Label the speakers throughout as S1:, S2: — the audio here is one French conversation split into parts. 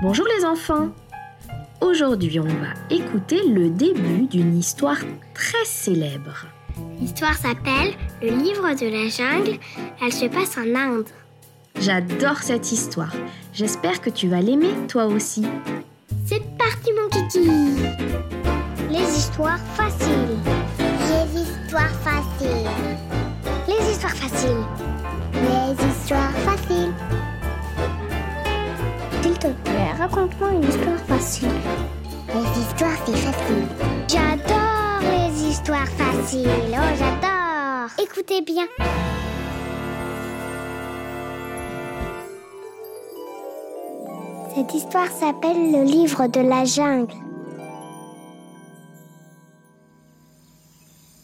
S1: Bonjour les enfants Aujourd'hui on va écouter le début d'une histoire très célèbre.
S2: L'histoire s'appelle Le livre de la jungle. Elle se passe en Inde.
S1: J'adore cette histoire. J'espère que tu vas l'aimer toi aussi.
S2: C'est parti mon kiki Les histoires faciles.
S3: Les histoires faciles.
S2: Les histoires faciles. Raconte-moi une histoire facile.
S3: Les histoires, c'est facile.
S2: J'adore les histoires faciles. Oh, j'adore.
S3: Écoutez bien. Cette histoire s'appelle Le livre de la jungle.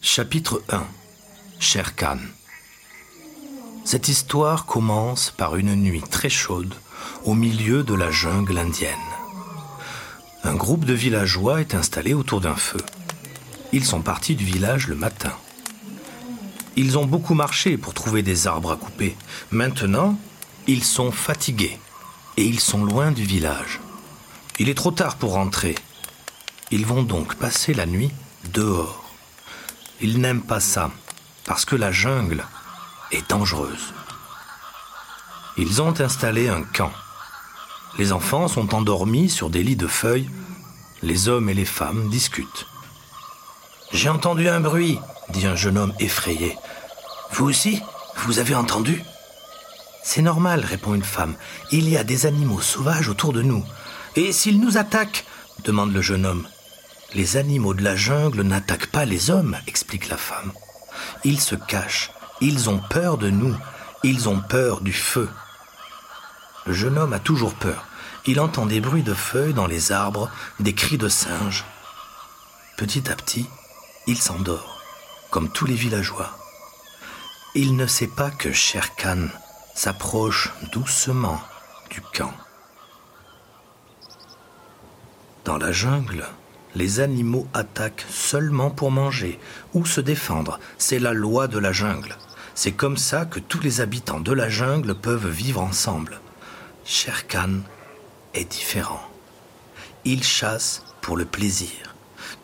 S4: Chapitre 1 Sher Khan Cette histoire commence par une nuit très chaude au milieu de la jungle indienne. Un groupe de villageois est installé autour d'un feu. Ils sont partis du village le matin. Ils ont beaucoup marché pour trouver des arbres à couper. Maintenant, ils sont fatigués et ils sont loin du village. Il est trop tard pour rentrer. Ils vont donc passer la nuit dehors. Ils n'aiment pas ça parce que la jungle est dangereuse. Ils ont installé un camp. Les enfants sont endormis sur des lits de feuilles. Les hommes et les femmes discutent. J'ai entendu un bruit, dit un jeune homme effrayé. Vous aussi Vous avez entendu? C'est normal, répond une femme. Il y a des animaux sauvages autour de nous. Et s'ils nous attaquent? demande le jeune homme. Les animaux de la jungle n'attaquent pas les hommes, explique la femme. Ils se cachent. Ils ont peur de nous. Ils ont peur du feu. Le jeune homme a toujours peur. Il entend des bruits de feuilles dans les arbres, des cris de singes. Petit à petit, il s'endort, comme tous les villageois. Il ne sait pas que Sher Khan s'approche doucement du camp. Dans la jungle, les animaux attaquent seulement pour manger ou se défendre. C'est la loi de la jungle. C'est comme ça que tous les habitants de la jungle peuvent vivre ensemble. Sher Khan est différent. Il chasse pour le plaisir.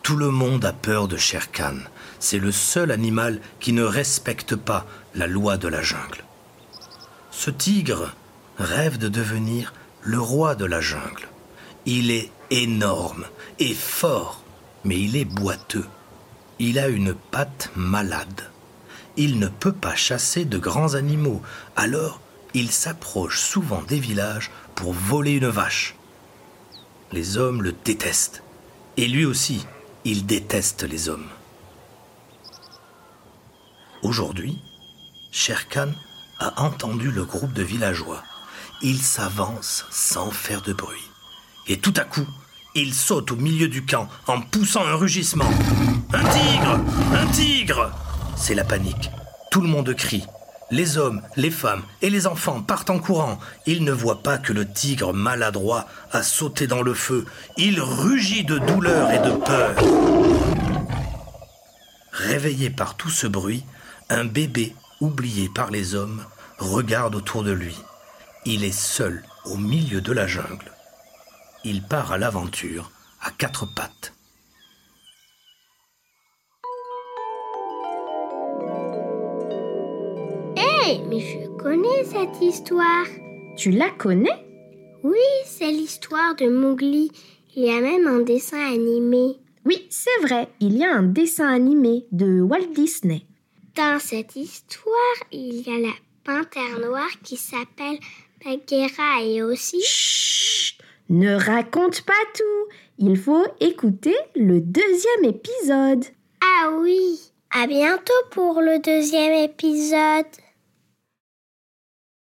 S4: Tout le monde a peur de Sher Khan. C'est le seul animal qui ne respecte pas la loi de la jungle. Ce tigre rêve de devenir le roi de la jungle. Il est énorme et fort, mais il est boiteux. Il a une patte malade. Il ne peut pas chasser de grands animaux, alors il s'approche souvent des villages pour voler une vache. Les hommes le détestent. Et lui aussi, il déteste les hommes. Aujourd'hui, Sher Khan a entendu le groupe de villageois. Il s'avance sans faire de bruit. Et tout à coup, il saute au milieu du camp en poussant un rugissement. Un tigre Un tigre C'est la panique. Tout le monde crie. Les hommes, les femmes et les enfants partent en courant. Ils ne voient pas que le tigre maladroit a sauté dans le feu. Il rugit de douleur et de peur. Réveillé par tout ce bruit, un bébé, oublié par les hommes, regarde autour de lui. Il est seul au milieu de la jungle. Il part à l'aventure à quatre pattes.
S2: Mais je connais cette histoire.
S1: Tu la connais?
S2: Oui, c'est l'histoire de Mowgli. Il y a même un dessin animé.
S1: Oui, c'est vrai, il y a un dessin animé de Walt Disney.
S2: Dans cette histoire, il y a la panthère noire qui s'appelle Bagheera et aussi...
S1: Chut Ne raconte pas tout Il faut écouter le deuxième épisode.
S2: Ah oui À bientôt pour le deuxième épisode